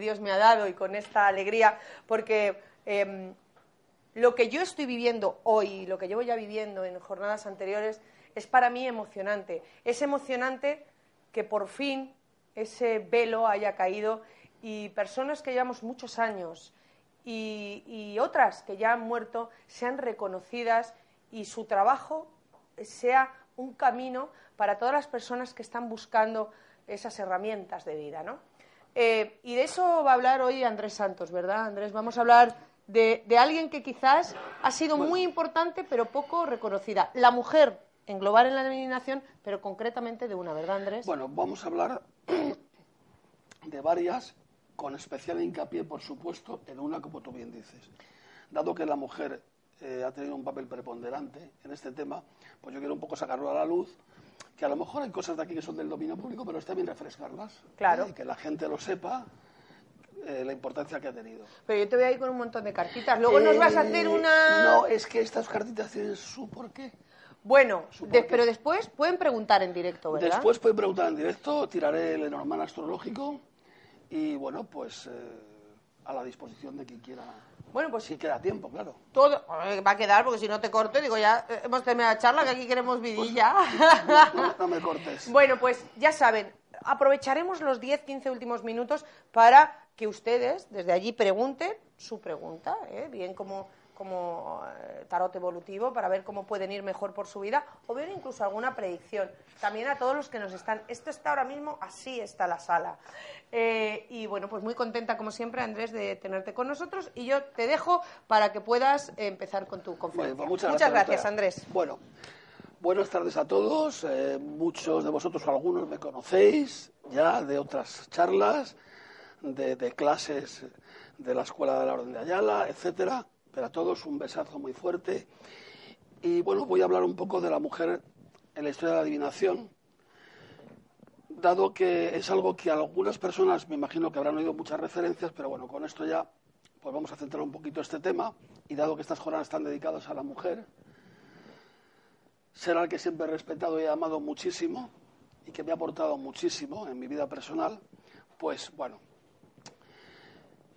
Dios me ha dado y con esta alegría, porque eh, lo que yo estoy viviendo hoy, lo que llevo ya viviendo en jornadas anteriores, es para mí emocionante. Es emocionante que por fin ese velo haya caído y personas que llevamos muchos años y, y otras que ya han muerto sean reconocidas y su trabajo sea un camino para todas las personas que están buscando esas herramientas de vida, ¿no? Eh, y de eso va a hablar hoy Andrés Santos, ¿verdad, Andrés? Vamos a hablar de, de alguien que quizás ha sido muy importante, pero poco reconocida. La mujer, englobar en la denominación, pero concretamente de una, ¿verdad, Andrés? Bueno, vamos a hablar de varias, con especial hincapié, por supuesto, en una, como tú bien dices. Dado que la mujer eh, ha tenido un papel preponderante en este tema, pues yo quiero un poco sacarlo a la luz que a lo mejor hay cosas de aquí que son del dominio público, pero está bien refrescarlas. Claro. ¿eh? Y que la gente lo sepa, eh, la importancia que ha tenido. Pero yo te voy a ir con un montón de cartitas. Luego nos vas a hacer Eh, una... No, es que estas cartitas tienen su porqué. Bueno, Supongo de- que- pero después pueden preguntar en directo, ¿verdad? Después pueden preguntar en directo, tiraré el Lenormand astrológico y bueno, pues a la disposición de quien quiera. Bueno, pues Si queda tiempo, claro. todo va a quedar, porque si no te corto, digo, ya eh, hemos terminado la charla, que aquí queremos vidilla. No, no me cortes. Bueno, pues ya saben, aprovecharemos los 10-15 últimos minutos para que ustedes desde allí pregunten su pregunta, ¿eh? bien como, como eh, tarot evolutivo, para ver cómo pueden ir mejor por su vida, o ver incluso alguna predicción. También a todos los que nos están. Esto está ahora mismo, así está la sala. Eh, y bueno, pues muy contenta, como siempre, Andrés, de tenerte con nosotros. Y yo te dejo para que puedas empezar con tu Bueno, conferencia. pues muchas gracias. Andrés. Bueno, buenas tardes a todos. Eh, muchos de vosotros o algunos me conocéis ya de otras charlas, de, de clases de la Escuela de la Orden de Ayala, etcétera. Pero a todos un besazo muy fuerte. Y bueno, voy a hablar un poco de la mujer en la historia de la adivinación, dado que es algo que algunas personas me imagino que habrán oído muchas referencias, pero bueno, con esto ya pues vamos a centrar un poquito este tema y dado que estas jornadas están dedicadas a la mujer, ser al que siempre he respetado y he amado muchísimo y que me ha aportado muchísimo en mi vida personal, pues bueno.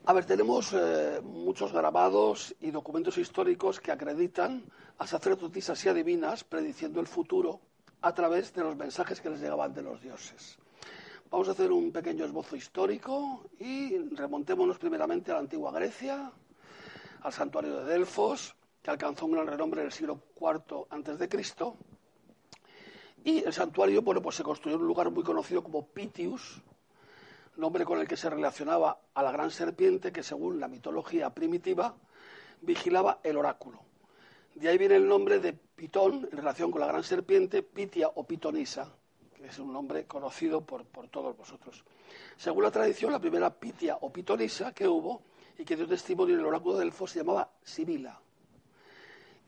A ver, tenemos eh, muchos grabados y documentos históricos que acreditan a sacerdotisas y adivinas prediciendo el futuro a través de los mensajes que les llegaban de los dioses. Vamos a hacer un pequeño esbozo histórico y remontémonos primeramente a la antigua Grecia, al santuario de Delfos, que alcanzó un gran renombre en el siglo IV Cristo. Y el santuario, bueno, pues se construyó en un lugar muy conocido como Pitius, nombre con el que se relacionaba a la gran serpiente que, según la mitología primitiva, vigilaba el oráculo. De ahí viene el nombre de Pitón, en relación con la gran serpiente, Pitia o Pitonisa, que es un nombre conocido por, todos vosotros. Según la tradición, la primera Pitia o Pitonisa que hubo y que dio testimonio en el oráculo de Delfos se llamaba Sibila.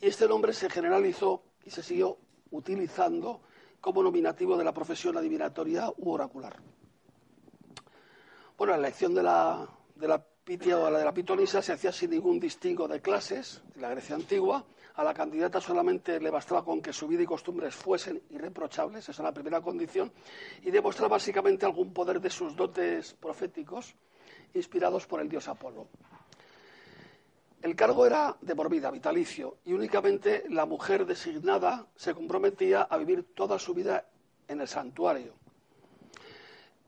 Y este nombre se generalizó y se siguió utilizando como nominativo de la profesión adivinatoria u oracular. Bueno, la elección de la, de la pitia o la de la pitonisa se hacía sin ningún distingo de clases en la Grecia antigua. A la candidata solamente le bastaba con que su vida y costumbres fuesen irreprochables, esa es la primera condición, y demostrar básicamente algún poder de sus dotes proféticos inspirados por el dios Apolo. El cargo era de por vida, vitalicio, y únicamente la mujer designada se comprometía a vivir toda su vida en el santuario.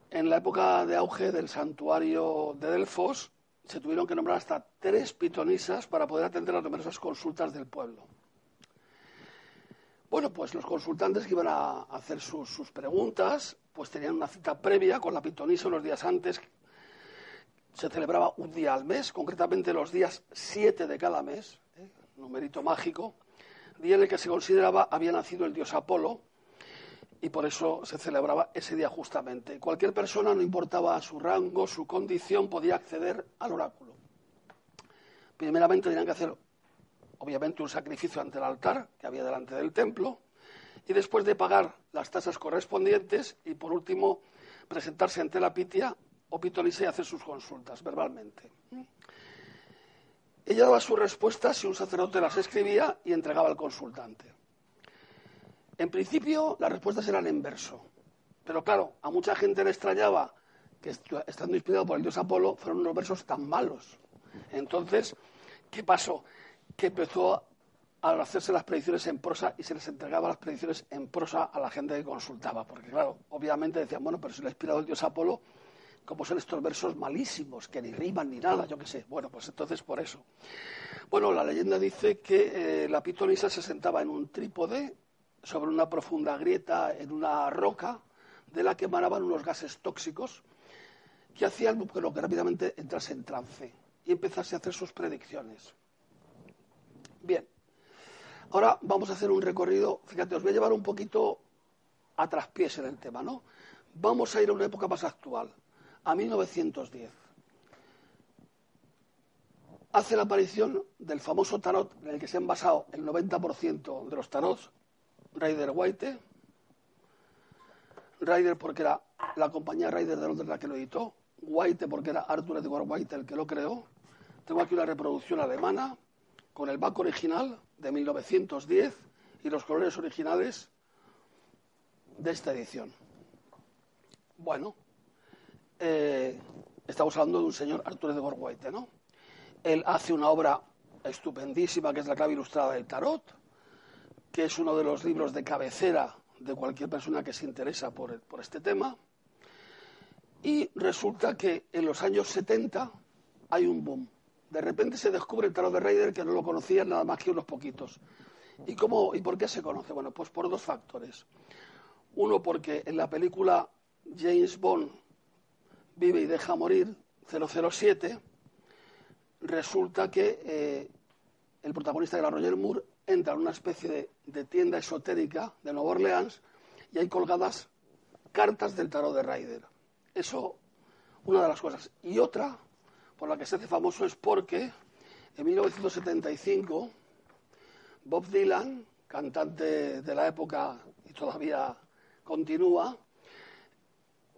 En la época de auge del santuario de Delfos, se tuvieron que nombrar hasta tres pitonisas para poder atender las numerosas consultas del pueblo. Bueno, pues los consultantes que iban a hacer sus, preguntas, pues tenían una cita previa con la pitonisa unos días antes. Se celebraba un día al mes, concretamente los días 7 de cada mes, ¿eh? numerito mágico, día en el que se consideraba había nacido el dios Apolo, y por eso se celebraba ese día justamente. Cualquier persona, no importaba su rango, su condición, podía acceder al oráculo. Primeramente tenían que hacer, obviamente, un sacrificio ante el altar que había delante del templo, y después de pagar las tasas correspondientes, y por último, presentarse ante la pitia o pitonisa y hacer sus consultas verbalmente. Ella daba sus respuestas si un sacerdote las escribía y entregaba al consultante. En principio, las respuestas eran en verso. Pero claro, a mucha gente le extrañaba que, estando inspirado por el dios Apolo, fueron unos versos tan malos. Entonces, ¿qué pasó? Que empezó a hacerse las predicciones en prosa y se les entregaba las predicciones en prosa a la gente que consultaba. Porque, claro, obviamente decían, bueno, pero si le ha inspirado el dios Apolo, ¿cómo son estos versos malísimos, que ni riman ni nada, yo qué sé? Bueno, pues entonces por eso. Bueno, la leyenda dice que eh, la pitonisa se sentaba en un trípode sobre una profunda grieta en una roca de la que emanaban unos gases tóxicos que hacían que rápidamente entrase en trance y empezase a hacer sus predicciones. Bien, ahora vamos a hacer un recorrido, fíjate, os voy a llevar un poquito a traspiés en el tema, ¿no? Vamos a ir a una época más actual, a 1910. Hace la aparición del famoso tarot en el que se han basado el 90% de los tarots, Rider White, Rider porque era la compañía Rider de Londres la que lo editó, White porque era Arthur Edward White el que lo creó, tengo aquí una reproducción alemana con el back original de 1910 y los colores originales de esta edición. Bueno, eh, estamos hablando de un señor Arthur Edward White, ¿no? Él hace una obra estupendísima que es la clave ilustrada del tarot, que es uno de los libros de cabecera de cualquier persona que se interesa por, por este tema. Y resulta que en los años 70 hay un boom de repente se descubre el tarot de Raider que no lo conocían nada más que unos poquitos. ¿Y, cómo, ¿Y por qué se conoce? Bueno, pues por dos factores. Uno, porque en la película James Bond vive y deja morir 007, resulta que eh, el protagonista era Roger Moore entra en una especie de, tienda esotérica de Nueva Orleans y hay colgadas cartas del tarot de Raider. Eso, una de las cosas. Y otra, por la que se hace famoso es porque en 1975 Bob Dylan, cantante de la época y todavía continúa,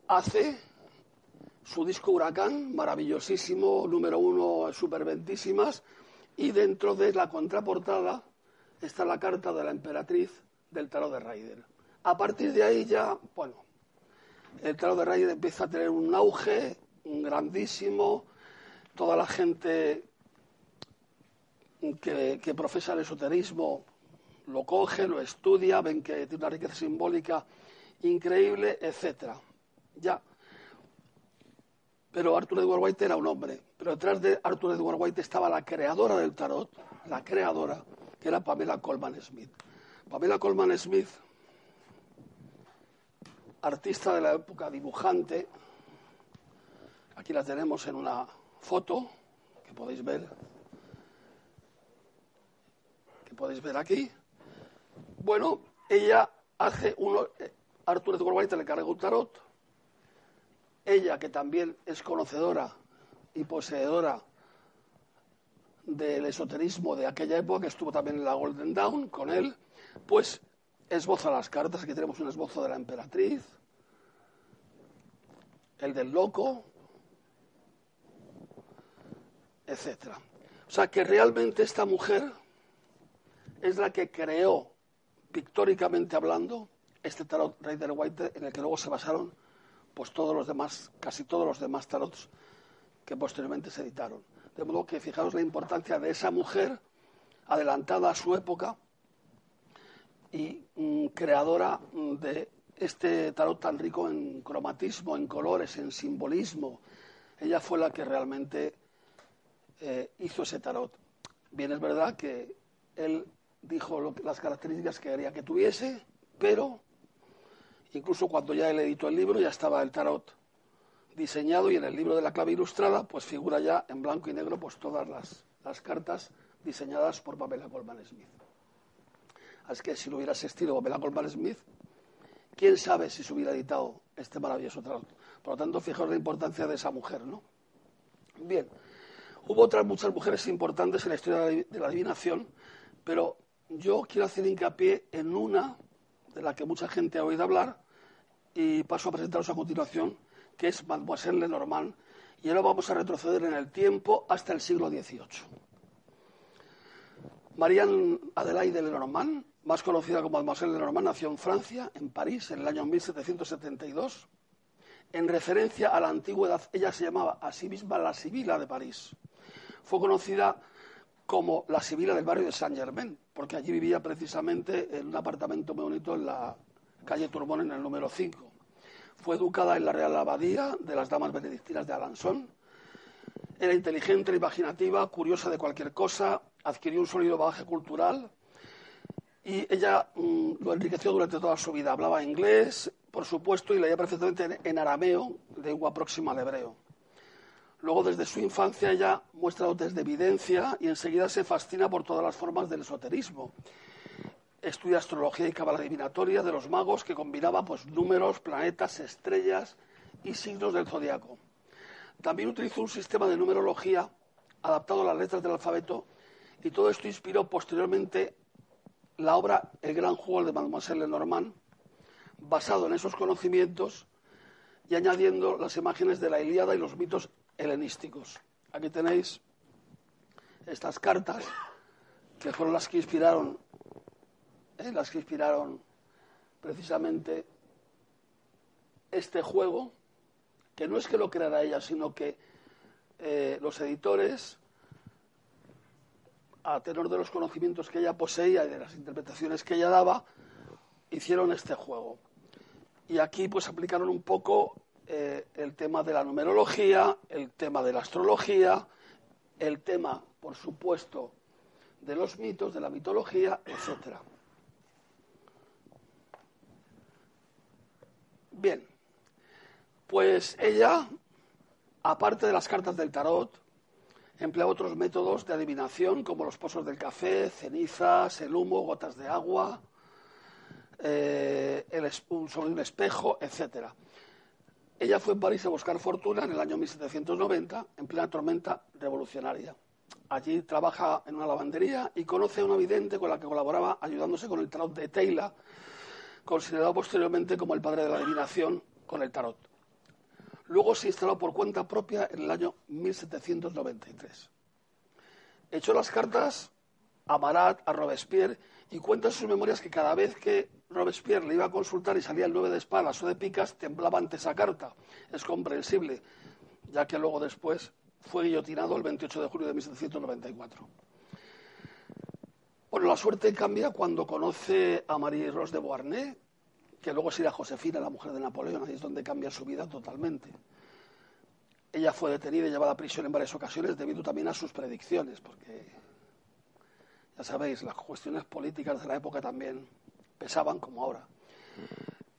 hace su disco Huracán, maravillosísimo, número uno, superventísimas, y dentro de la contraportada está la carta de la emperatriz del tarot de Raider. A partir de ahí ya, bueno, el tarot de Raider empieza a tener un auge grandísimo, toda la gente que, profesa el esoterismo lo coge, lo estudia, ven que tiene una riqueza simbólica increíble, etcétera. Ya. Pero Arthur Edward White era un hombre. Pero detrás de Arthur Edward White estaba la creadora del tarot, la creadora, que era Pamela Coleman Smith. Pamela Coleman Smith, artista de la época, dibujante, aquí la tenemos en una foto que podéis ver, que podéis ver aquí. Bueno, ella hace uno, eh, Arthur Edward White le carga un tarot. Ella, que también es conocedora y poseedora del esoterismo de aquella época, que estuvo también en la Golden Dawn con él, pues esboza las cartas. Aquí tenemos un esbozo de la emperatriz, el del loco, etc. O sea que realmente esta mujer es la que creó, pictóricamente hablando, este tarot Rider White en el que luego se basaron pues todos los demás, casi todos los demás tarots que posteriormente se editaron. De modo que fijaos la importancia de esa mujer adelantada a su época y mm, creadora mm, de este tarot tan rico en cromatismo, en colores, en simbolismo. Ella fue la que realmente eh, hizo ese tarot. Bien, es verdad que él dijo las características que quería que tuviese, pero incluso cuando ya él editó el libro ya estaba el tarot diseñado y en el libro de la clave ilustrada pues figura ya en blanco y negro pues todas las, las cartas diseñadas por Pamela Goldman Smith. Así que si lo hubiera asistido Pamela Goldman Smith, quién sabe si se hubiera editado este maravilloso trabajo. Por lo tanto, fijaos la importancia de esa mujer, ¿no? Bien, hubo otras muchas mujeres importantes en la historia de la adivinación, pero yo quiero hacer hincapié en una de la que mucha gente ha oído hablar y paso a presentaros a continuación, que es Mademoiselle Lenormand, y ahora vamos a retroceder en el tiempo hasta el siglo XVIII. Marianne Adelaide Lenormand, más conocida como Mademoiselle Lenormand, nació en Francia, en París, en el año 1772. En referencia a la antigüedad, ella se llamaba a sí misma la Sibila de París. Fue conocida como la Sibila del barrio de Saint-Germain, porque allí vivía precisamente en un apartamento muy bonito en la calle Turbón, en el número 5. Fue educada en la Real Abadía de las Damas Benedictinas de Alençon. Era inteligente, imaginativa, curiosa de cualquier cosa, adquirió un sólido bagaje cultural y ella mm, lo enriqueció durante toda su vida. Hablaba inglés, por supuesto, y leía perfectamente en, arameo, lengua próxima al hebreo. Luego, desde su infancia, ella muestra dotes de evidencia y enseguida se fascina por todas las formas del esoterismo. Estudia astrología y cábala adivinatoria de los magos que combinaba pues, números, planetas, estrellas y signos del zodiaco. También utilizó un sistema de numerología adaptado a las letras del alfabeto y todo esto inspiró posteriormente la obra El gran juego de Mademoiselle Lenormand, basado en esos conocimientos y añadiendo las imágenes de la Ilíada y los mitos helenísticos. Aquí tenéis estas cartas que fueron las que inspiraron, las que inspiraron precisamente este juego, que no es que lo creara ella, sino que eh, los editores a tenor de los conocimientos que ella poseía y de las interpretaciones que ella daba, hicieron este juego. Y aquí pues aplicaron un poco eh, el tema de la numerología, el tema de la astrología, el tema, por supuesto, de los mitos, de la mitología, etc. Bien, pues ella, aparte de las cartas del tarot, Emplea otros métodos de adivinación como los pozos del café, cenizas, el humo, gotas de agua, eh, un, sobre un espejo, etc. Ella fue en París a buscar fortuna en el año 1790, en plena tormenta revolucionaria. Allí trabaja en una lavandería y conoce a una vidente con la que colaboraba ayudándose con el tarot de Taylor, considerado posteriormente como el padre de la adivinación con el tarot. Luego se instaló por cuenta propia en el año 1793. Echó las cartas a Marat, a Robespierre, y cuenta en sus memorias que cada vez que Robespierre le iba a consultar y salía el nueve de espadas o de picas, temblaba ante esa carta. Es comprensible, ya que luego después fue guillotinado el 28 de julio de 1794. Bueno, la suerte cambia cuando conoce a Marie Rose de Beauharnais, que luego sería Josefina, la mujer de Napoleón, ahí es donde cambia su vida totalmente. Ella fue detenida y llevada a prisión en varias ocasiones debido también a sus predicciones, porque ya sabéis, las cuestiones políticas de la época también pesaban como ahora.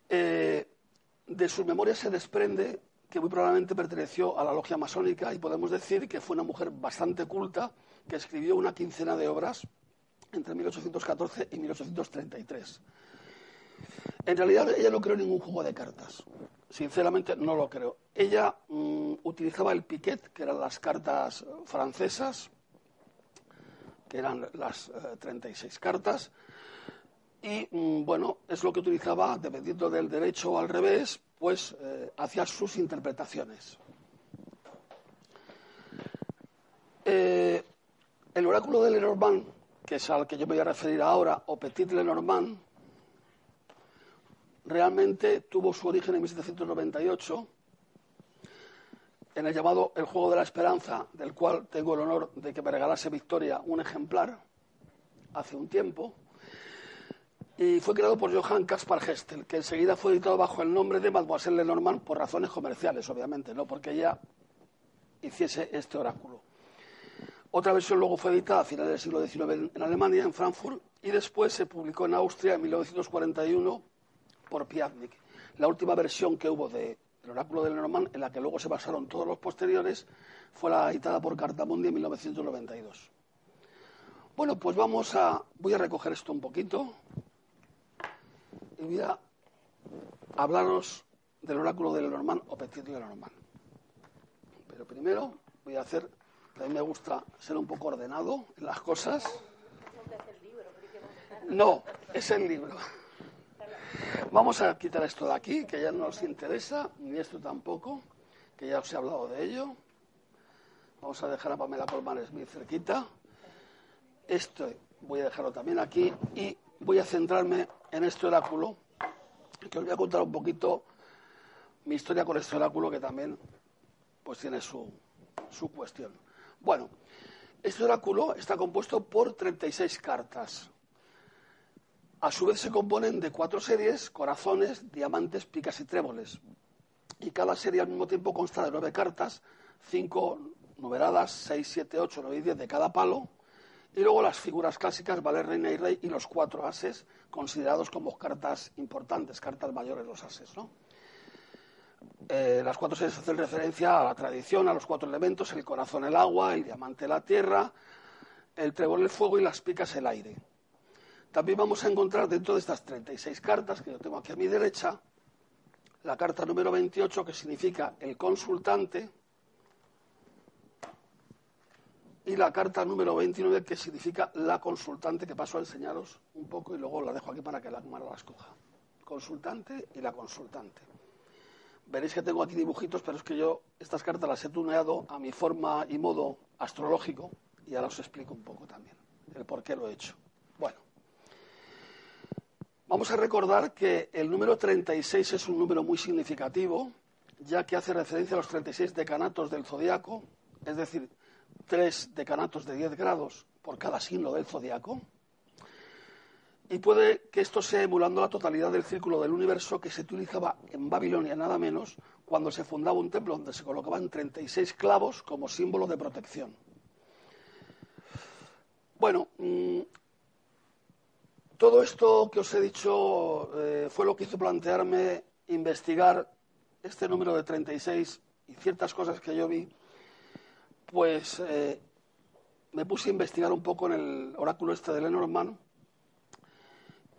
Eh, de sus memorias se desprende que muy probablemente perteneció a la logia masónica y podemos decir que fue una mujer bastante culta que escribió una quincena de obras entre 1814 y 1833. En realidad ella no creó ningún juego de cartas. Sinceramente no lo creo. Ella mm, utilizaba el piquet, que eran las cartas francesas, que eran las 36 eh, cartas, y mm, bueno, es lo que utilizaba, dependiendo del derecho o al revés, pues eh, hacía sus interpretaciones. Eh, el oráculo de Lenormand, que es al que yo me voy a referir ahora, o Petit Lenormand, realmente tuvo su origen en 1798 en el llamado El Juego de la Esperanza, del cual tengo el honor de que me regalase Victoria un ejemplar hace un tiempo, y fue creado por Johann Caspar Gestel, que enseguida fue editado bajo el nombre de Mademoiselle Lenormand por razones comerciales, obviamente, no porque ella hiciese este oráculo. Otra versión luego fue editada a finales del siglo XIX en Alemania, en Frankfurt, y después se publicó en Austria en 1941 por Piatnik. La última versión que hubo de El oráculo de Lenormand, en la que luego se basaron todos los posteriores, fue la editada por Cartamundi en 1992. Bueno, pues vamos a... Voy a recoger esto un poquito y voy a hablaros del oráculo de Lenormand o Petit Lenormand. Pero primero voy a hacer, a mí me gusta ser un poco ordenado en las cosas. No, es el libro. Vamos a quitar esto de aquí, que ya no nos interesa, ni esto tampoco, que ya os he hablado de ello. Vamos a dejar a Pamela Colman Smith cerquita. Esto voy a dejarlo también aquí y voy a centrarme en este oráculo, que os voy a contar un poquito mi historia con este oráculo, que también pues tiene su, su cuestión. Bueno, este oráculo está compuesto por 36 cartas. A su vez se componen de cuatro series, corazones, diamantes, picas y tréboles. Y cada serie al mismo tiempo consta de nueve cartas, cinco numeradas, seis, siete, ocho, nueve y diez de cada palo. Y luego las figuras clásicas, valer, reina y rey, y los cuatro ases, considerados como cartas importantes, cartas mayores los ases. ¿no? Eh, las cuatro series hacen referencia a la tradición, a los cuatro elementos, el corazón el agua, el diamante la tierra, el trébol el fuego y las picas el aire. También vamos a encontrar dentro de estas 36 cartas que yo tengo aquí a mi derecha, la carta número 28 que significa el consultante y la carta número 29 que significa la consultante, que paso a enseñaros un poco y luego la dejo aquí para que la cámara la escoja. Consultante y la consultante. Veréis que tengo aquí dibujitos, pero es que yo estas cartas las he tuneado a mi forma y modo astrológico y ahora os explico un poco también el por qué lo he hecho. Bueno. Vamos a recordar que el número 36 es un número muy significativo, ya que hace referencia a los 36 decanatos del zodiaco, es decir, tres decanatos de 10 grados por cada signo del zodiaco. Y puede que esto sea emulando la totalidad del círculo del universo que se utilizaba en Babilonia, nada menos, cuando se fundaba un templo donde se colocaban 36 clavos como símbolo de protección. Bueno, mm, todo esto que os he dicho eh, fue lo que hizo plantearme investigar este número de 36 y ciertas cosas que yo vi, pues eh, me puse a investigar un poco en el oráculo este de Lenormand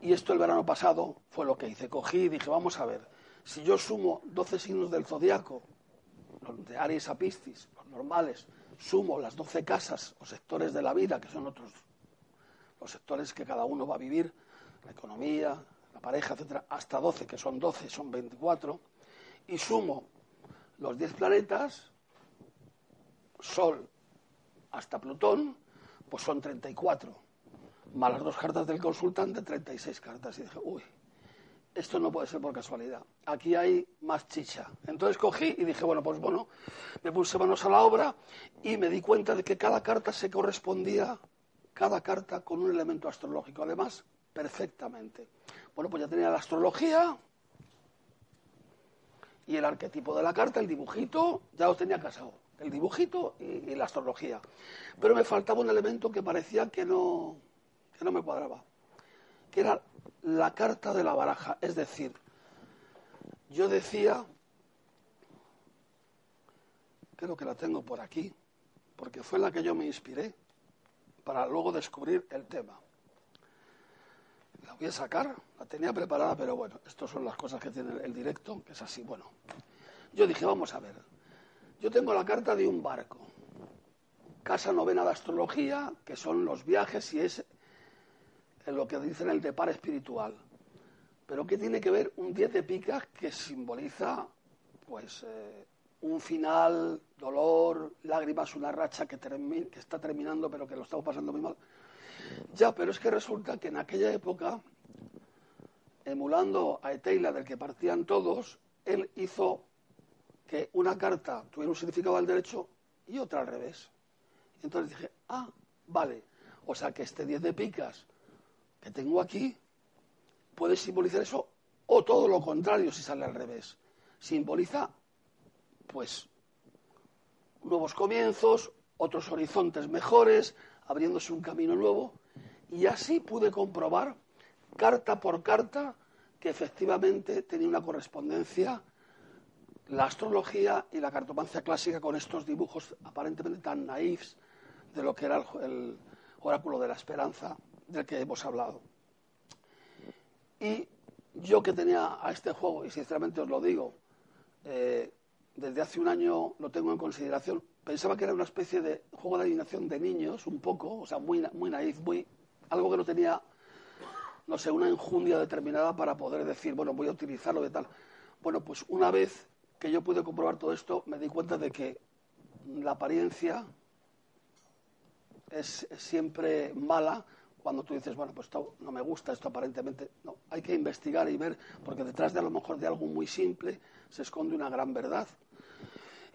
y esto el verano pasado fue lo que hice. Cogí y dije, vamos a ver, si yo sumo 12 signos del zodiaco, los de Aries a Piscis, los normales, sumo las 12 casas o sectores de la vida, que son otros los sectores que cada uno va a vivir, la economía, la pareja, etcétera, hasta 12, que son 12, son 24, y sumo los 10 planetas, Sol hasta Plutón, pues son 34, más las dos cartas del consultante, 36 cartas. Y dije, uy, esto no puede ser por casualidad. Aquí hay más chicha. Entonces cogí y dije, bueno, pues bueno, me puse manos a la obra y me di cuenta de que cada carta se correspondía cada carta con un elemento astrológico, además, perfectamente. Bueno, pues ya tenía la astrología y el arquetipo de la carta, el dibujito, ya lo tenía casado. El dibujito y, la astrología. Pero me faltaba un elemento que parecía que no, que no me cuadraba, que era la carta de la baraja. Es decir, yo decía, creo que la tengo por aquí, porque fue la que yo me inspiré, para luego descubrir el tema. La voy a sacar, la tenía preparada, pero bueno, estas son las cosas que tiene el directo, que es así. Bueno, yo dije, vamos a ver, yo tengo la carta de un barco, casa novena de astrología, que son los viajes y es lo que dicen el depar espiritual. Pero ¿qué tiene que ver un 10 de picas que simboliza, pues, eh, un final, dolor, lágrimas, una racha que, que está terminando pero que lo estamos pasando muy mal. Ya, pero es que resulta que en aquella época, emulando a Eteila del que partían todos, él hizo que una carta tuviera un significado al derecho y otra al revés. Entonces dije, ah, vale, o sea que este 10 de picas que tengo aquí puede simbolizar eso o todo lo contrario si sale al revés. Simboliza pues nuevos comienzos, otros horizontes mejores, abriéndose un camino nuevo. Y así pude comprobar, carta por carta, que efectivamente tenía una correspondencia la astrología y la cartomancia clásica con estos dibujos aparentemente tan naifs de lo que era el, oráculo de la esperanza del que hemos hablado. Y yo que tenía a este juego, y sinceramente os lo digo, eh, desde hace un año lo tengo en consideración, pensaba que era una especie de juego de adivinación de niños, un poco, o sea, muy, muy naif, muy, algo que no tenía, no sé, una enjundia determinada para poder decir, bueno, voy a utilizarlo de tal. Bueno, pues una vez que yo pude comprobar todo esto, me di cuenta de que la apariencia es, siempre mala cuando tú dices, bueno, pues esto no me gusta, esto aparentemente. No, hay que investigar y ver, porque detrás de a lo mejor de algo muy simple se esconde una gran verdad.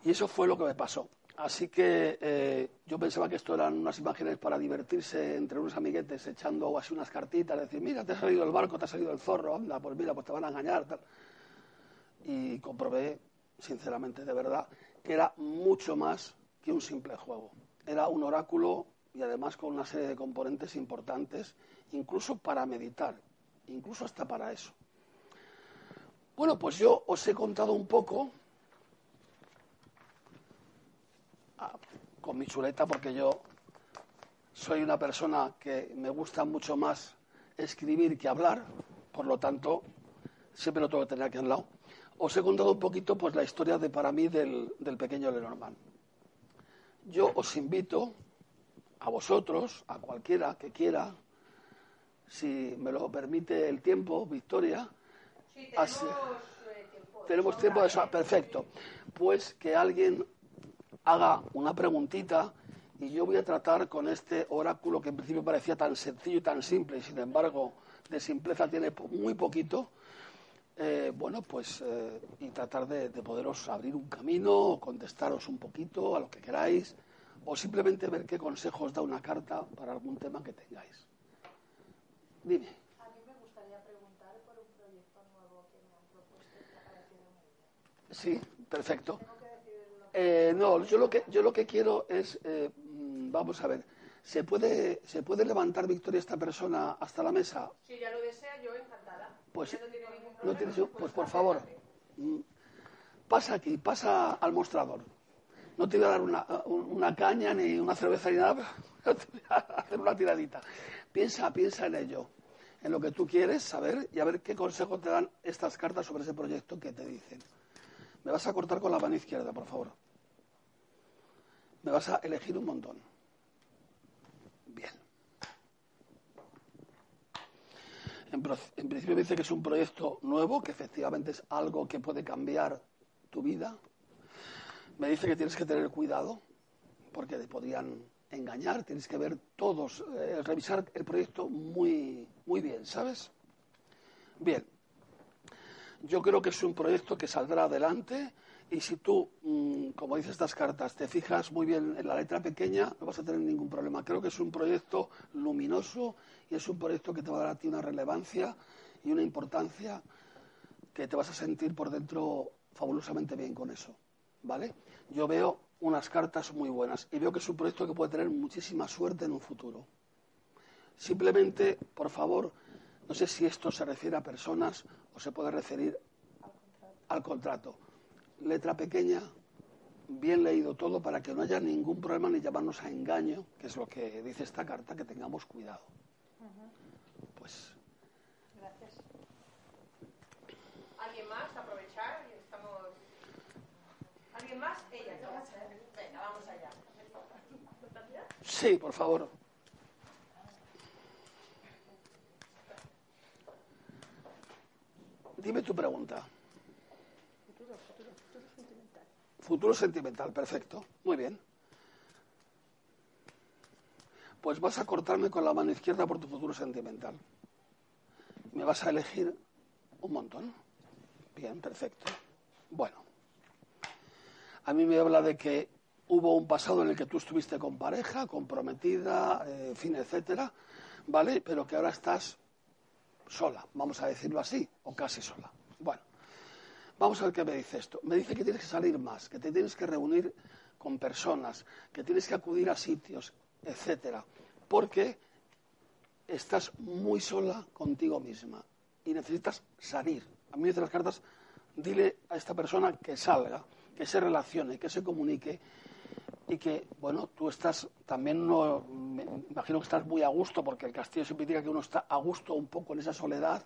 Y eso fue lo que me pasó. Así que eh, yo pensaba que esto eran unas imágenes para divertirse entre unos amiguetes echando así unas cartitas, decir, mira, te ha salido el barco, te ha salido el zorro, anda, pues mira, pues te van a engañar, tal. Y comprobé, sinceramente, de verdad, que era mucho más que un simple juego. Era un oráculo y además con una serie de componentes importantes, incluso para meditar, incluso hasta para eso. Bueno, pues yo os he contado un poco con mi chuleta porque yo soy una persona que me gusta mucho más escribir que hablar, por lo tanto, siempre lo tengo que tener aquí al lado. Os he contado un poquito pues la historia de para mí del, del pequeño Lenormand. Yo os invito a vosotros, a cualquiera que quiera, si me lo permite el tiempo, Victoria. Sí, tenemos, eh, tiempo. Tenemos tiempo de eso, perfecto. Pues que alguien haga una preguntita y yo voy a tratar con este oráculo que en principio parecía tan sencillo y tan simple y sin embargo de simpleza tiene muy poquito, eh, bueno, pues eh, y tratar de, poderos abrir un camino o contestaros un poquito a lo que queráis o simplemente ver qué consejos da una carta para algún tema que tengáis. Dime. A mí me gustaría preguntar por un proyecto nuevo que me han propuesto que ha parecido muy bien. Sí, perfecto. Eh, no, yo lo que yo lo que quiero es, eh, mm, vamos a ver, ¿se puede se puede levantar Victoria esta persona hasta la mesa? Si ya lo desea, yo encantada. Pues no tiene ningún no problema, tienes- pues pues por favor, mm, pasa aquí, pasa al mostrador. No te voy a dar una, una caña ni una cerveza ni nada, pero voy a hacer una tiradita. Piensa, piensa en ello, en lo que tú quieres saber y a ver qué consejo te dan estas cartas sobre ese proyecto que te dicen. Me vas a cortar con la mano izquierda, por favor. Me vas a elegir un montón. Bien. En, en principio me dice que es un proyecto nuevo, que efectivamente es algo que puede cambiar tu vida. Me dice que tienes que tener cuidado, porque te podrían engañar, tienes que ver todos, eh, revisar el proyecto muy, muy bien, ¿sabes? Bien. Yo creo que es un proyecto que saldrá adelante y si tú, mm, como dice estas cartas, te fijas muy bien en la letra pequeña, no vas a tener ningún problema. Creo que es un proyecto luminoso y es un proyecto que te va a dar a ti una relevancia y una importancia que te vas a sentir por dentro fabulosamente bien con eso. ¿Vale? Yo veo unas cartas muy buenas y veo que es un proyecto que puede tener muchísima suerte en un futuro. Simplemente, por favor, no sé si esto se refiere a personas o se puede referir al contrato. Letra pequeña, bien leído todo para que no haya ningún problema ni llamarnos a engaño, que es lo que dice esta carta, que tengamos cuidado. Pues Gracias. ¿Alguien más? Aprovechar. Y Estamos... ¿Alguien más? Ella. Venga, vamos allá. sí, por favor. Dime tu pregunta. Futuro sentimental, perfecto. Muy bien. Pues vas a cortarme con la mano izquierda por tu futuro sentimental. Me vas a elegir un montón. Bien, perfecto. Bueno. A mí me habla de que hubo un pasado en el que tú estuviste con pareja, comprometida, eh, fin, etcétera, ¿vale? Pero que ahora estás sola, vamos a decirlo así, o casi sola. Bueno, vamos a ver qué me dice esto. Me dice que tienes que salir más, que te tienes que reunir con personas, que tienes que acudir a sitios, etcétera, porque estás muy sola contigo misma y necesitas salir. A mí me dicen las cartas, dile a esta persona que salga, que se relacione, que se comunique y que, bueno, tú estás también, no, me imagino que estás muy a gusto, porque el castillo siempre indica que uno está a gusto un poco en esa soledad,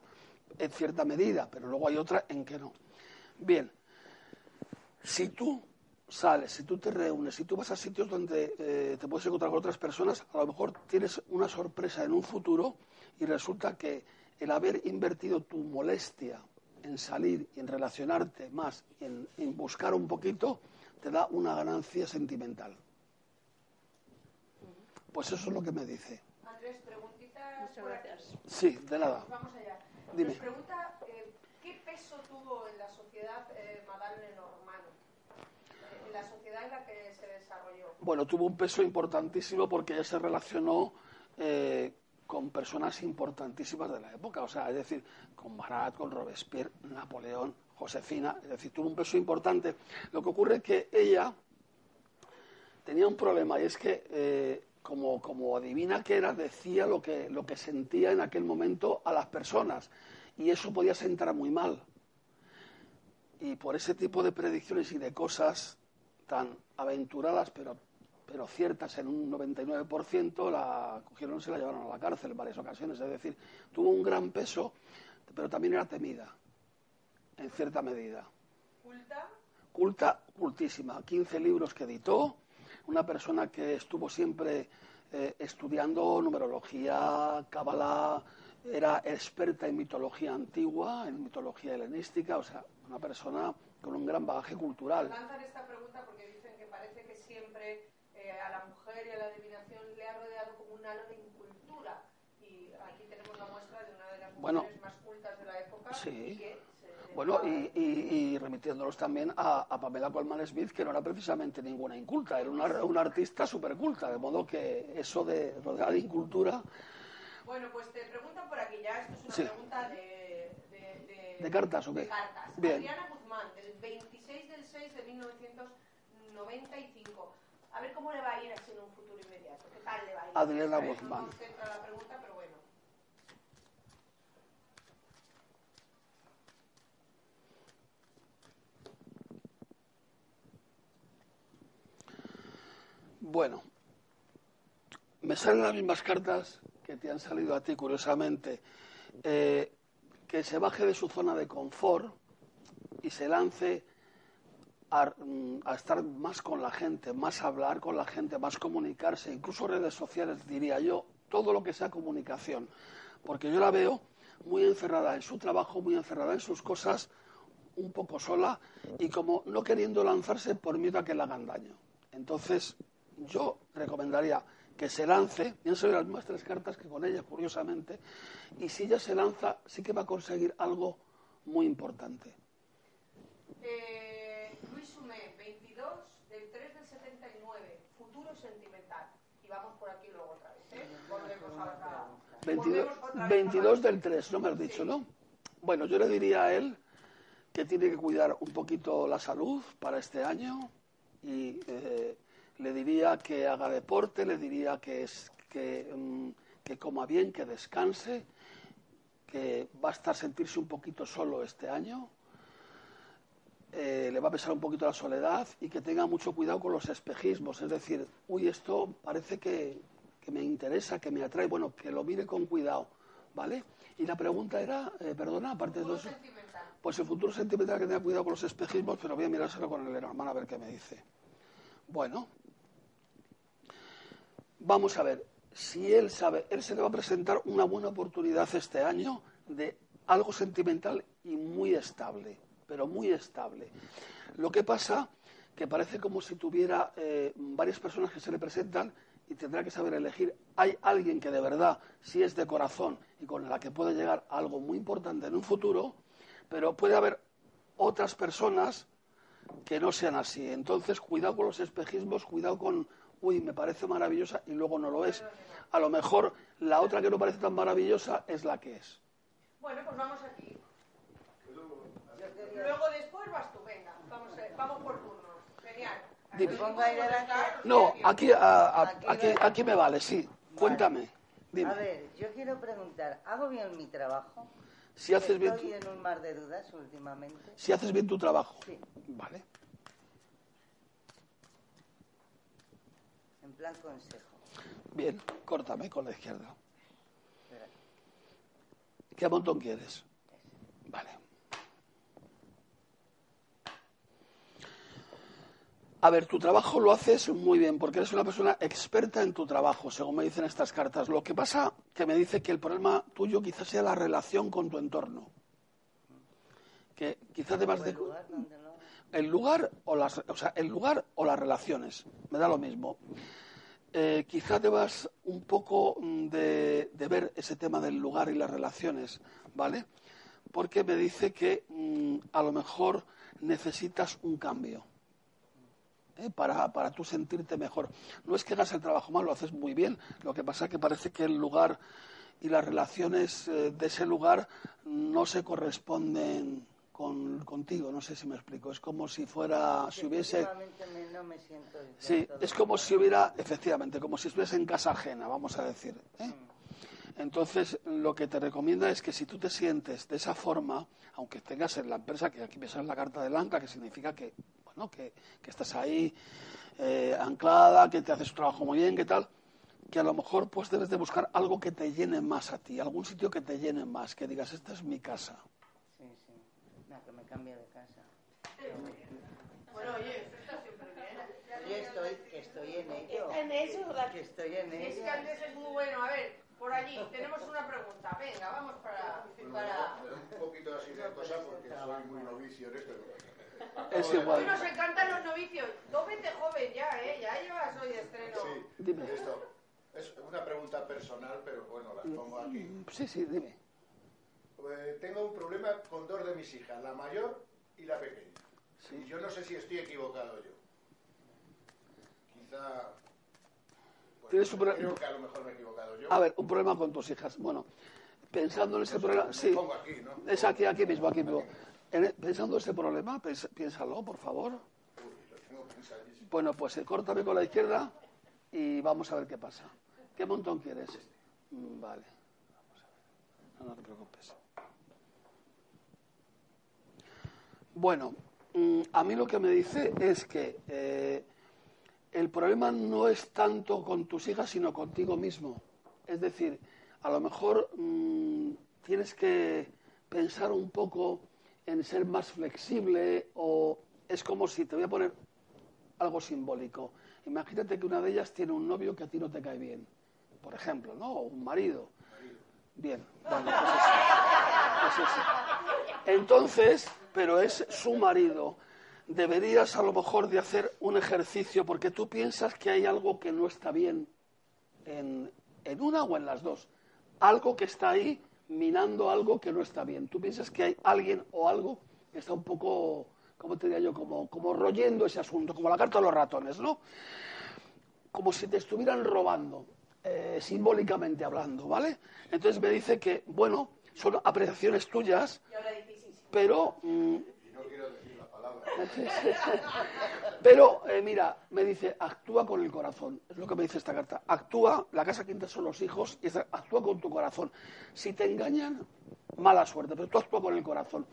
en cierta medida, pero luego hay otra en que no. Bien, si tú sales, si tú te reúnes, si tú vas a sitios donde eh, te puedes encontrar con otras personas, a lo mejor tienes una sorpresa en un futuro y resulta que el haber invertido tu molestia en salir y en relacionarte más, y en, en buscar un poquito, te da una ganancia sentimental. Pues eso es lo que me dice. Andrés, preguntita. Muchas gracias. Sí, de nada. Vamos allá. Dime. Nos pregunta eh, qué peso tuvo en la sociedad eh, Madame Lenormand, eh, en la sociedad en la que se desarrolló. Bueno, tuvo un peso importantísimo porque ella se relacionó eh, con personas importantísimas de la época, o sea, es decir, con Marat, con Robespierre, Napoleón, Josefina, es decir, tuvo un peso importante. Lo que ocurre es que ella tenía un problema y es que, eh, como, como adivina que era, decía lo que, lo que sentía en aquel momento a las personas y eso podía sentar muy mal. Y por ese tipo de predicciones y de cosas tan aventuradas, pero, pero ciertas en un 99%, la cogieron y se la llevaron a la cárcel en varias ocasiones. Es decir, tuvo un gran peso, pero también era temida, en cierta medida. Culta, Culta, cultísima. 15 libros que editó, una persona que estuvo siempre eh, estudiando numerología, cábala, era experta en mitología antigua, en mitología helenística, o sea, una persona con un gran bagaje cultural. lanzan esta pregunta porque dicen que parece que siempre eh, a la mujer y a la adivinación le ha rodeado como un halo de incultura. Y aquí tenemos la muestra de una de las Bueno. mujeres más cultas de la época. Sí. y que se Bueno, y, y- y remitiéndonos también a, a Pamela Colman Smith, que no era precisamente ninguna inculta, era una, una artista superculta, de modo que eso de rodeada de incultura, Bueno, pues te preguntan por aquí ya, esto es una Sí. pregunta de, de, de- ¿De cartas o qué? de cartas. Bien. Adriana Guzmán, del 26 del 6 de 1995. A ver cómo le va a ir así en un futuro inmediato. ¿Qué tal le va a ir? Adriana. Guzmán. No la pregunta, pero bueno. Bueno, me salen las mismas cartas que te han salido a ti, curiosamente. Eh, que se baje de su zona de confort y se lance a, mm, a estar más con la gente, más hablar con la gente, más comunicarse, incluso redes sociales, diría yo, todo lo que sea comunicación. Porque yo la veo muy encerrada en su trabajo, muy encerrada en sus cosas, un poco sola y como no queriendo lanzarse por miedo a que le hagan daño. Entonces, yo recomendaría que se lance, pienso en las mismas tres cartas que con ella, curiosamente, y si ella se lanza, sí que va a conseguir algo muy importante. Eh, Luis Sumé, 22 del 3 del 79, futuro sentimental. Y vamos por aquí luego otra vez, ¿eh? Volvemos a otra. 22, volvemos otra vez 22 a- del 3, no me has dicho, ¿no? Bueno, yo le diría a él que tiene que cuidar un poquito la salud para este año y eh, le diría que haga deporte, le diría que, es, que, mm, que coma bien, que descanse, que va a estar sentirse un poquito solo este año, eh, le va a pesar un poquito la soledad y que tenga mucho cuidado con los espejismos, es decir, uy, esto parece que, que me interesa, que me atrae, bueno, que lo mire con cuidado, ¿vale? Y la pregunta era, eh, perdona, aparte de todo Futuro eso, sentimental. pues el futuro sentimental que tenga cuidado con los espejismos, pero voy a mirárselo con el hermano a ver qué me dice. Bueno, vamos a ver, si él sabe, él se le va a presentar una buena oportunidad este año de algo sentimental y muy estable, pero muy estable. Lo que pasa que parece como si tuviera eh, varias personas que se le presentan y tendrá que saber elegir. Hay alguien que de verdad, si es de corazón y con la que puede llegar a algo muy importante en un futuro, pero puede haber otras personas que no sean así. Entonces, cuidado con los espejismos, cuidado con, uy, me parece maravillosa y luego no lo es. A lo mejor la otra que no parece tan maravillosa es la que es. Bueno, pues vamos aquí. Luego después vas tú, venga. Vamos, eh, vamos por turnos. Genial. Dime. No, aquí. aquí, a- a- Aquí aquí, no- aquí me vale, sí. Cuéntame. Dime. A ver, yo quiero preguntar, ¿hago bien mi trabajo? Si haces bien Estoy tu, en un mar de dudas últimamente. si haces bien tu trabajo. Sí. Vale. En plan consejo. Bien, córtame con la izquierda. Espera. ¿Qué montón quieres? Ese. A ver, tu trabajo lo haces muy bien porque eres una persona experta en tu trabajo, según me dicen estas cartas. Lo que pasa que me dice que el problema tuyo quizás sea la relación con tu entorno. Que quizás debas de ¿El lugar o las, o sea, el lugar o las relaciones, me da lo mismo. Eh, quizá debas un poco mm, de, de ver ese tema del lugar y las relaciones, ¿vale? Porque me dice que mm, a lo mejor necesitas un cambio ¿eh? para, para tú sentirte mejor. No es que hagas el trabajo mal, lo haces muy bien. Lo que pasa es que parece que el lugar y las relaciones eh, de ese lugar no se corresponden con, contigo. No sé si me explico. Es como si fuera, si hubiese... Me- no me siento Sí, es como si hubiera, efectivamente, como si estuviese en casa ajena, vamos a decir. ¿eh? Entonces, lo que te recomienda es que si tú te sientes de esa forma, aunque tengas en la empresa, que aquí me sale la carta del ancla, que significa que, bueno, que, que estás ahí eh, anclada, que te haces tu trabajo muy bien, que tal, que a lo mejor pues debes de buscar algo que te llene más a ti, algún sitio que te llene más, que digas, esta es mi casa. Sí, sí. No, que me cambie de casa. Bueno, oye. Yo estoy, estoy en ello. En eso, ¿verdad? Que estoy en Es que ello. Andrés es muy bueno. A ver, por allí tenemos una pregunta. Venga, vamos para... para... Da un poquito así de cosa porque soy muy novicio en esto. Es igual. nos encantan los novicios. Dópete joven ya, ¿eh? Ya llevas hoy de estreno. Sí, Dime. esto es una pregunta personal, pero bueno, la pongo aquí. Sí, sí, dime. Eh, tengo un problema con dos de mis hijas, la mayor y la pequeña. Y yo no sé si estoy equivocado yo. Quizá... Tienes un pro- creo que a lo mejor me he equivocado yo. A ver, un problema con tus hijas. Bueno, pensando en ese problema, sí. pongo aquí, ¿no? Es aquí, aquí mismo, aquí mismo. E- pensando ese problema, piénsalo, por favor. Bueno, pues eh, córtame con la izquierda y vamos a ver qué pasa. ¿Qué montón quieres? Mm, Vale. No, no te preocupes. Bueno, mm, a mí lo que me dice es que eh, el problema no es tanto con tus hijas, sino contigo mismo. Es decir, a lo mejor mm, tienes que pensar un poco en ser más flexible o es como si te voy a poner algo simbólico. Imagínate que una de ellas tiene un novio que a ti no te cae bien, por ejemplo, ¿no? O un marido. Bien, bueno, pues eso. Pues. Entonces, pero es su marido. Deberías a lo mejor de hacer un ejercicio porque tú piensas que hay algo que no está bien en, en una o en las dos. Algo que está ahí minando algo que no está bien. Tú piensas que hay alguien o algo que está un poco, ¿cómo te diría yo? Como, como royendo ese asunto, como la carta de los ratones, ¿no? Como si te estuvieran robando, eh, simbólicamente hablando, ¿vale? Entonces me dice que, bueno, son apreciaciones tuyas, pero mm, Y no quiero decir la palabra. Pero, eh, mira, me dice, actúa con el corazón. Es lo que me dice esta carta. Actúa, la casa quinta son los hijos, y actúa con tu corazón. Si te engañan, mala suerte, pero tú actúa con el corazón.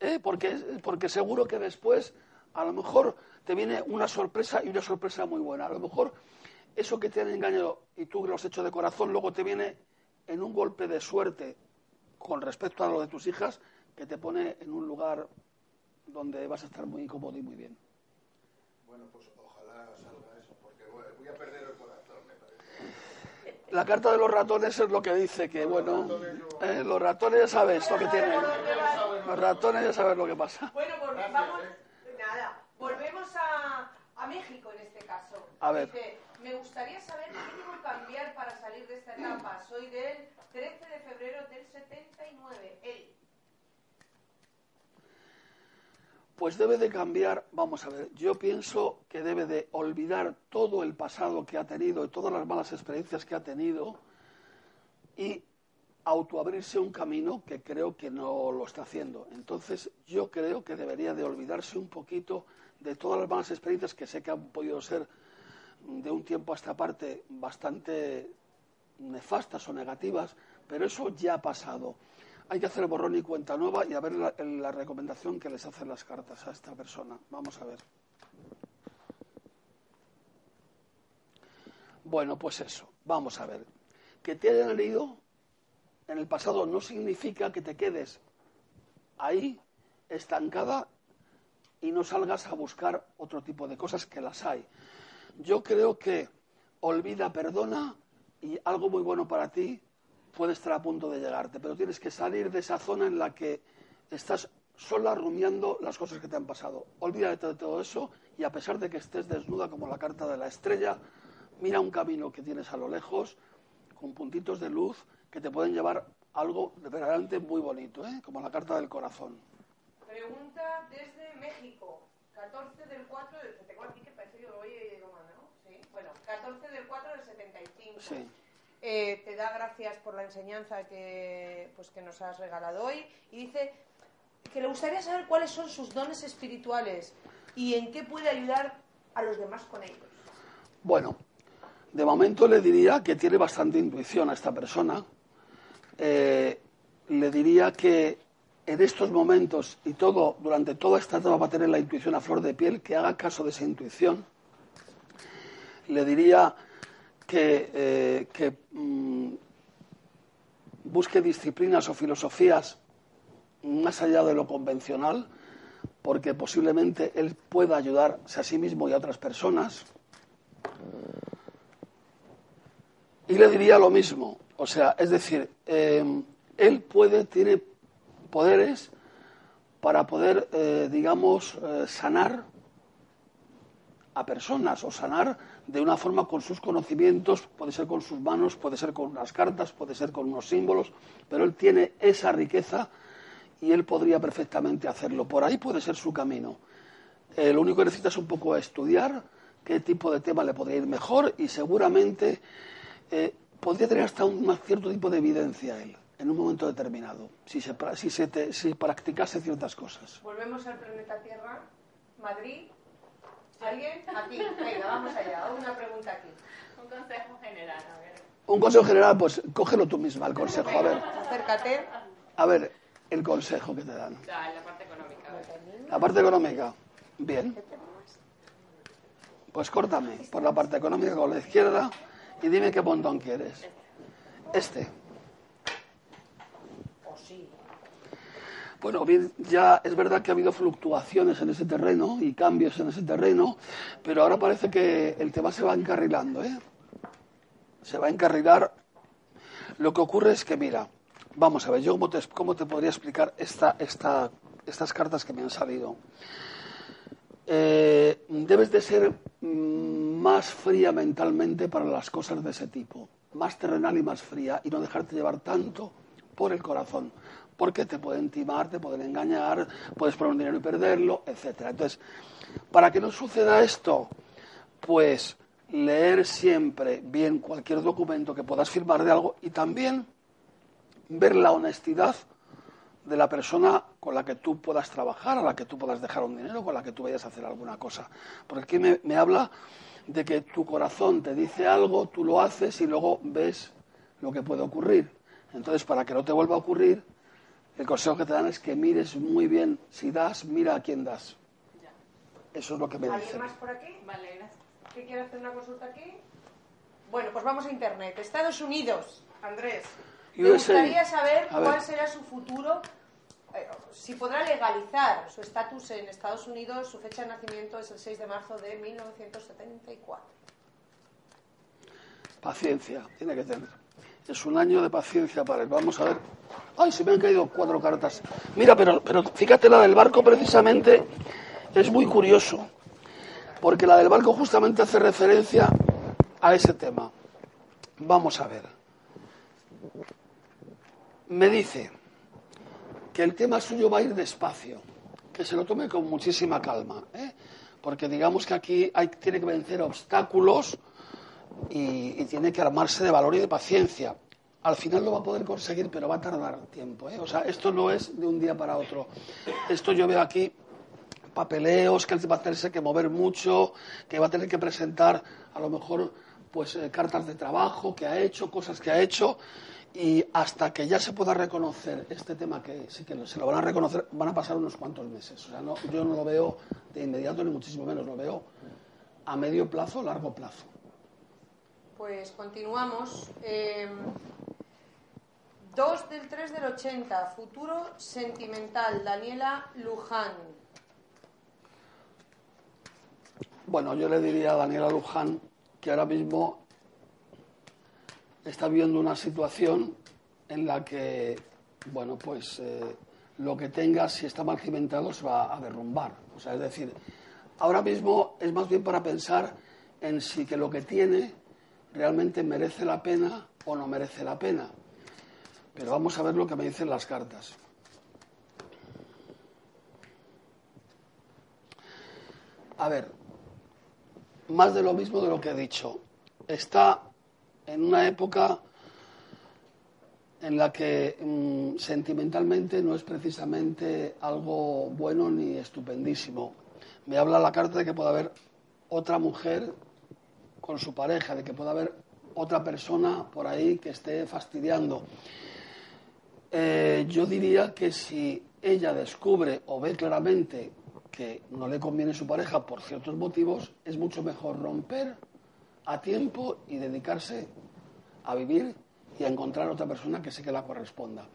¿Eh? Porque, porque seguro que después, a lo mejor, te viene una sorpresa y una sorpresa muy buena. A lo mejor eso que te han engañado y tú lo has hecho de corazón, luego te viene en un golpe de suerte con respecto a lo de tus hijas, que te pone en un lugar donde vas a estar muy cómodo y muy bien. Bueno, pues ojalá salga eso, porque voy a perder el corazón, me parece. La carta de los ratones es lo que dice que, bueno, eh, los ratones ya sabes lo que tienen. Los ratones ya sabes lo que pasa. Bueno, pues vamos... Nada, volvemos a, a México en este caso. A ver. Dice, me gustaría saber qué debo cambiar para salir de esta etapa. Soy del 13 de febrero del 79. Él. Pues debe de cambiar, vamos a ver, yo pienso que debe de olvidar todo el pasado que ha tenido y todas las malas experiencias que ha tenido y autoabrirse un camino que creo que no lo está haciendo. Entonces yo creo que debería de olvidarse un poquito de todas las malas experiencias que sé que han podido ser de un tiempo a esta parte bastante nefastas o negativas, pero eso ya ha pasado. Hay que hacer borrón y cuenta nueva y a ver la, la recomendación que les hacen las cartas a esta persona. Vamos a ver. Bueno, pues eso, vamos a ver. Que te hayan herido en el pasado no significa que te quedes ahí estancada y no salgas a buscar otro tipo de cosas que las hay. Yo creo que olvida, perdona y algo muy bueno para ti puede estar a punto de llegarte, pero tienes que salir de esa zona en la que estás sola rumiando las cosas que te han pasado. Olvídate de todo eso y a pesar de que estés desnuda como la carta de la estrella, mira un camino que tienes a lo lejos con puntitos de luz que te pueden llevar algo de verdaderamente muy bonito, ¿eh? como la carta del corazón. Pregunta desde México. 14 del 4 del... Tengo aquí que parece que lo voy a ¿no? Sí. Bueno, 14 del 4 del 75. Sí. Eh, te da gracias por la enseñanza que, pues, que nos has regalado hoy y dice que le gustaría saber cuáles son sus dones espirituales y en qué puede ayudar a los demás con ellos. Bueno, de momento le diría que tiene bastante intuición a esta persona. Eh, le diría que en estos momentos y todo durante toda esta etapa va a tener la intuición a flor de piel, que haga caso de esa intuición. Le diría que, eh, mm, busque disciplinas o filosofías más allá de lo convencional, porque posiblemente él pueda ayudarse a sí mismo y a otras personas. Y le diría lo mismo, o sea, es decir, eh, él puede, tiene poderes para poder, eh, digamos, eh, sanar a personas o sanar de una forma con sus conocimientos, puede ser con sus manos, puede ser con unas cartas, puede ser con unos símbolos, pero él tiene esa riqueza y él podría perfectamente hacerlo. Por ahí puede ser su camino. Eh, lo único que necesita es un poco estudiar qué tipo de tema le podría ir mejor y seguramente eh, podría tener hasta un cierto tipo de evidencia él en un momento determinado, si se, si practicase ciertas cosas. Volvemos al planeta Tierra, Madrid. ¿Alguien? Aquí, venga, vamos allá. Hago una pregunta aquí. Un consejo general, a ver. Un consejo general, pues cógelo tú misma, el consejo. A ver, Acércate. a ver, el consejo que te dan. En la parte económica. La parte económica, bien. Pues córtame por la parte económica con la izquierda y dime qué montón quieres. Este. O sí. Bueno, bien, ya es verdad que ha habido fluctuaciones en ese terreno y cambios en ese terreno, pero ahora parece que el tema se va encarrilando, ¿eh? Se va a encarrilar. Lo que ocurre es que, mira, vamos a ver, yo cómo te, cómo te podría explicar esta, esta, estas cartas que me han salido. Eh, debes de ser mm, más fría mentalmente para las cosas de ese tipo, más terrenal y más fría, y no dejarte llevar tanto por el corazón, porque te pueden timar, te pueden engañar, puedes poner un dinero y perderlo, etcétera. Entonces, para que no suceda esto, pues leer siempre bien cualquier documento que puedas firmar de algo y también ver la honestidad de la persona con la que tú puedas trabajar, a la que tú puedas dejar un dinero, con la que tú vayas a hacer alguna cosa. Porque aquí me, me habla de que tu corazón te dice algo, tú lo haces y luego ves lo que puede ocurrir. Entonces, para que no te vuelva a ocurrir, el consejo que te dan es que mires muy bien. Si das, mira a quién das. Eso es lo que me ¿Alguien dicen. más por aquí? Vale, gracias. ¿Qué quiere hacer una consulta aquí? Bueno, pues vamos a Internet. Estados Unidos, Andrés. Me gustaría saber A ver. cuál será su futuro, eh, si podrá legalizar su estatus en Estados Unidos. Su fecha de nacimiento es el 6 de marzo de 1974. Paciencia, tiene que tener. Es un año de paciencia para él. Vamos a ver. Ay, se me han caído cuatro cartas. Mira, pero, pero fíjate, la del barco precisamente es muy curioso. Porque la del barco justamente hace referencia a ese tema. Vamos a ver. Me dice que el tema suyo va a ir despacio, que se lo tome con muchísima calma, ¿eh? porque digamos que aquí hay, tiene que vencer obstáculos y, tiene que armarse de valor y de paciencia. Al final lo va a poder conseguir, pero va a tardar tiempo. ¿eh? O sea, esto no es de un día para otro. Esto yo veo aquí papeleos que va a tenerse que mover mucho, que va a tener que presentar a lo mejor pues eh, cartas de trabajo que ha hecho, cosas que ha hecho y hasta que ya se pueda reconocer este tema que sí que se lo van a reconocer van a pasar unos cuantos meses. O sea, no, yo no lo veo de inmediato ni muchísimo menos, lo veo a medio plazo, largo plazo. Pues continuamos. Eh, 2 del 3 del 80, futuro sentimental, Daniela Luján. Bueno, yo le diría a Daniela Luján que ahora mismo está viviendo una situación en la que, bueno, pues eh, lo que tenga, si está mal cimentado, se va a derrumbar. O sea, es decir, ahora mismo es más bien para pensar en si que lo que tiene realmente merece la pena o no merece la pena. Pero vamos a ver lo que me dicen las cartas. A ver, más de lo mismo de lo que he dicho. Está en una época en la que mm, sentimentalmente no es precisamente algo bueno ni estupendísimo. Me habla la carta de que puede haber otra mujer con su pareja, de que puede haber otra persona por ahí que esté fastidiando. Eh, yo diría que si ella descubre o ve claramente que no le conviene su pareja por ciertos motivos, es mucho mejor romper a tiempo y dedicarse a vivir y a encontrar otra persona que sé que la corresponda.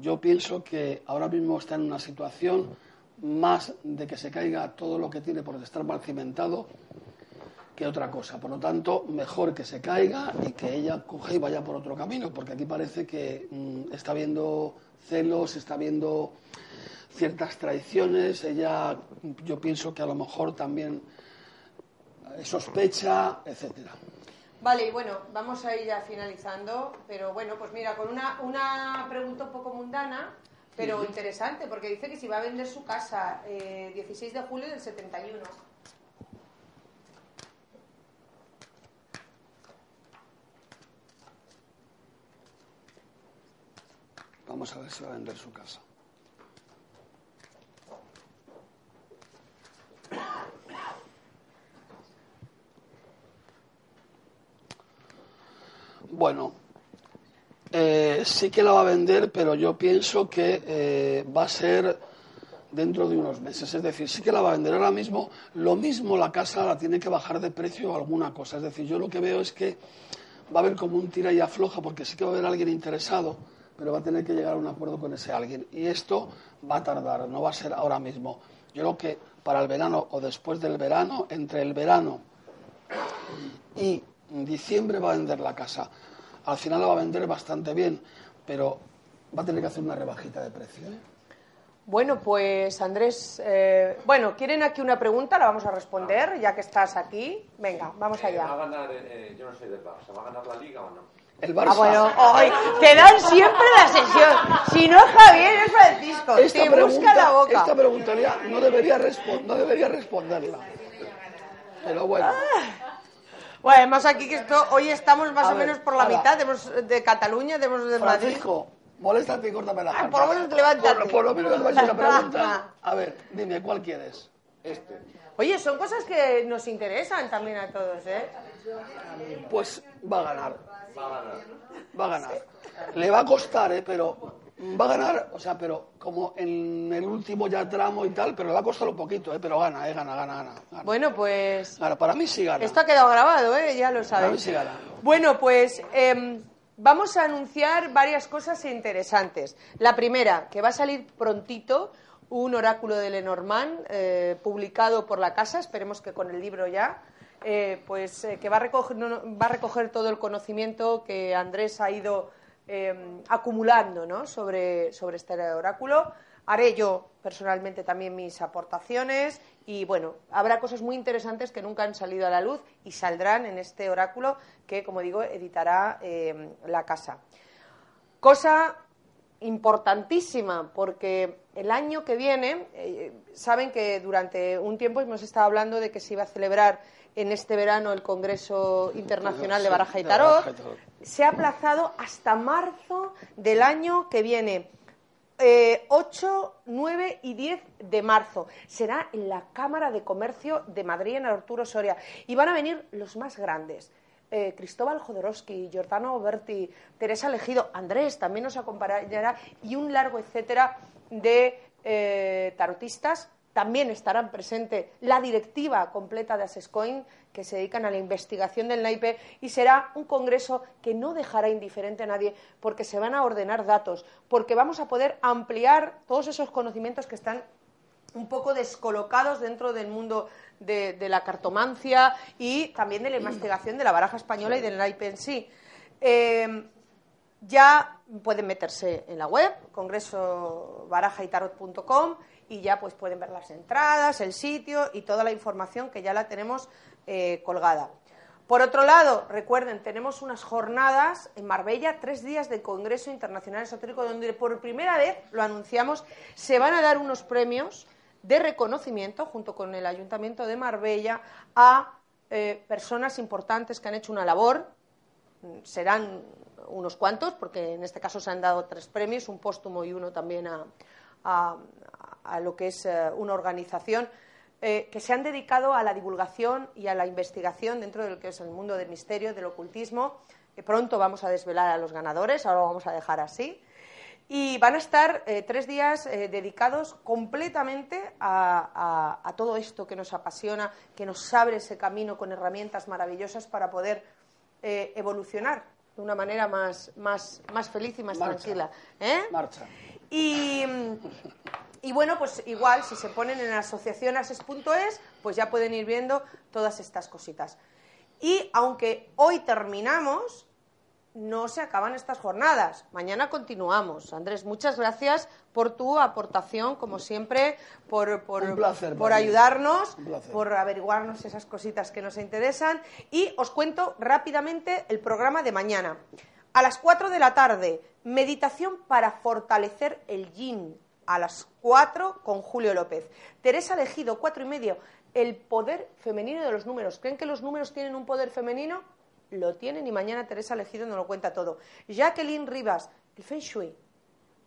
Yo pienso que ahora mismo está en una situación más de que se caiga todo lo que tiene por estar mal cimentado que otra cosa. Por lo tanto, mejor que se caiga y que ella coge y vaya por otro camino, porque aquí parece que mm, está viendo celos, está viendo ciertas traiciones, ella yo pienso que a lo mejor también eh, sospecha, etcétera. Vale, y bueno, vamos a ir ya finalizando, pero bueno, pues mira, con una, una pregunta un poco mundana, pero interesante, porque dice que si va a vender su casa eh, 16 de julio del 71. Vamos a ver si va a vender su casa. Bueno, eh, sí que la va a vender, pero yo pienso que eh, va a ser dentro de unos meses. Es decir, sí que la va a vender ahora mismo. Lo mismo la casa la tiene que bajar de precio o alguna cosa. Es decir, yo lo que veo es que va a haber como un tira y afloja, porque sí que va a haber alguien interesado, pero va a tener que llegar a un acuerdo con ese alguien. Y esto va a tardar, no va a ser ahora mismo. Yo creo que para el verano o después del verano, entre el verano y diciembre va a vender la casa. Al final la va a vender bastante bien, pero va a tener que hacer una rebajita de precio. ¿eh? Bueno, pues Andrés, eh, bueno, ¿quieren aquí una pregunta? La vamos a responder, ya que estás aquí. Venga, vamos Eh, ¿Va a allá. ganar, eh, yo no soy del Barça, ¿va a ganar la Liga o no? El Barça. Ah, bueno, ay, te dan siempre la sesión. Si no es Javier, es Francisco. esta te pregunta, busca la boca. esta pregunta no debería, no debería responderla. Pero bueno, Bueno, además aquí que esto, hoy estamos más A o ver, menos por la mitad, tenemos de Cataluña, tenemos de Madrid. Francisco, moléstate y córtame la Ah, por lo menos levántate. Por, por lo menos me una pregunta. A ver, dime, ¿cuál quieres? Este. Oye, son cosas que nos interesan también a todos, ¿eh? Pues va a ganar. Va a ganar. Va a ganar. Le va a costar, ¿eh? Pero va a ganar, o sea, pero como en el último ya tramo y tal, pero le va a costar un poquito, ¿eh? Pero gana, ¿eh? Gana, gana, gana. gana. Bueno, pues Gana, para mí sí gana. esto ha quedado grabado, ¿eh? Ya lo Para mí sí gana. Bueno, pues em, vamos a anunciar varias cosas interesantes. La primera, que va a salir prontito un oráculo de Lenormand eh, publicado por la casa, esperemos que con el libro ya, eh, pues eh, que va a, recoger, todo el conocimiento que Andrés ha ido em, acumulando ¿no? sobre, sobre este oráculo. Haré yo personalmente también mis aportaciones y bueno, habrá cosas muy interesantes que nunca han salido a la luz y saldrán en este oráculo que, como digo, editará em, la casa. Cosa importantísima, porque el año que viene, eh, saben que durante un tiempo hemos estado hablando de que se iba a celebrar en este verano el Congreso Internacional de Sí, Baraja y de Tarot. Baraja y Tarot. Se ha aplazado hasta marzo del año que viene. Eh, 8, 9 y 10 de marzo. Será en la Cámara de Comercio de Madrid, en Arturo Soria. Y van a venir los más grandes. Eh, Cristóbal Jodorowsky, Giordano Berti, Teresa Legido, Andrés también nos acompañará y un largo etcétera de eh, tarotistas. También estarán presentes la directiva completa de Asescoin, que se dedican a la investigación del naipe, y será un congreso que no dejará indiferente a nadie, porque se van a ordenar datos, porque vamos a poder ampliar todos esos conocimientos que están un poco descolocados dentro del mundo de, de la cartomancia y también de la investigación de la baraja española y del naipe en sí. Eh, ya pueden meterse en la web, congresobarajatarot.com, y ya pues pueden ver las entradas, el sitio y toda la información que ya la tenemos eh, colgada. Por otro lado, recuerden, tenemos unas jornadas en Marbella, tres días de Congreso Internacional Esotérico, donde por primera vez, lo anunciamos, se van a dar unos premios de reconocimiento, junto con el Ayuntamiento de Marbella, a eh, personas importantes que han hecho una labor. Serán unos cuantos, porque en este caso se han dado tres premios, un póstumo y uno también a, a- a lo que es eh, una organización eh, que se han dedicado a la divulgación y a la investigación dentro de lo que es el mundo del misterio, del ocultismo. Que pronto vamos a desvelar a los ganadores, ahora lo vamos a dejar así. Y van a estar eh, tres días eh, dedicados completamente a, a- a todo esto que nos apasiona, que nos abre ese camino con herramientas maravillosas para poder evolucionar de una manera más, más, más feliz y más Marcha. tranquila. Marcha. Y, y bueno, pues igual, si se ponen en asociacionases.es, pues ya pueden ir viendo todas estas cositas. Y aunque hoy terminamos, no se acaban estas jornadas. Mañana continuamos. Andrés, muchas gracias por tu aportación, como siempre, por, por, placer, por ayudarnos, por averiguarnos esas cositas que nos interesan. Y os cuento rápidamente el programa de mañana. A las 4 de la tarde, meditación para fortalecer el yin. A las 4 con Julio López. Teresa Legido, 4 y medio. El poder femenino de los números. ¿Creen que los números tienen un poder femenino? Lo tienen y mañana Teresa Legido nos lo cuenta todo. Jacqueline Rivas, el Feng Shui.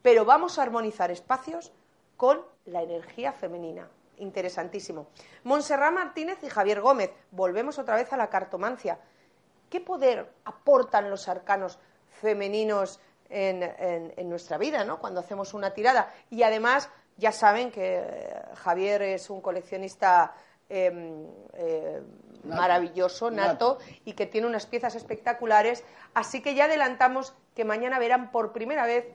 Pero vamos a armonizar espacios con la energía femenina. Interesantísimo. Montserrat Martínez y Javier Gómez. Volvemos otra vez a la cartomancia. ¿Qué poder aportan los arcanos femeninos en, en- en nuestra vida, ¿no? Cuando hacemos una tirada. Y además, ya saben que eh, Javier es un coleccionista em, eh, Nato. maravilloso, nato, y que tiene unas piezas espectaculares. Así que ya adelantamos que mañana verán por primera vez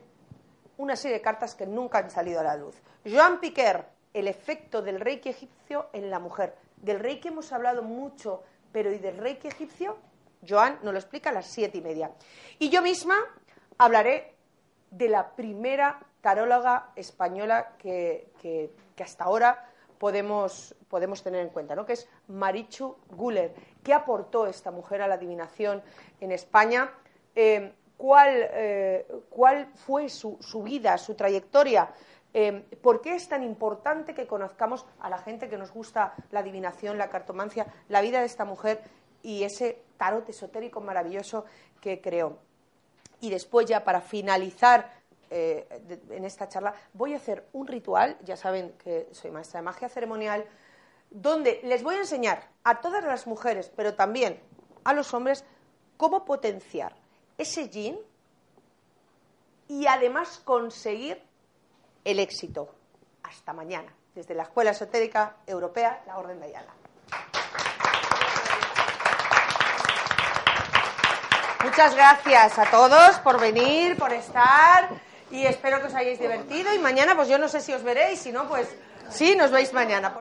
una serie de cartas que nunca han salido a la luz. Joan Piquer, el efecto del reiki egipcio en la mujer. Del reiki hemos hablado mucho, pero ¿y del reiki egipcio? Joan nos lo explica a las siete y media. Y yo misma hablaré de la primera taróloga española que, hasta ahora podemos, podemos tener en cuenta, ¿no? que es Marichu Guller. ¿Qué aportó esta mujer a la adivinación en España? Eh, ¿cuál, eh, cuál fue su, su vida, su trayectoria? Eh, ¿Por qué es tan importante que conozcamos a la gente que nos gusta la adivinación, la cartomancia, la vida de esta mujer y ese tarot esotérico maravilloso que creó? Y después ya para finalizar eh, en esta charla voy a hacer un ritual, ya saben que soy maestra de magia ceremonial, donde les voy a enseñar a todas las mujeres, pero también a los hombres, cómo potenciar ese yin y además conseguir el éxito. Hasta mañana, desde la Escuela Esotérica Europea, la Orden de Ayala. Muchas gracias a todos por venir, por estar y espero que os hayáis divertido y mañana pues yo no sé si os veréis, si no pues sí, nos veis mañana.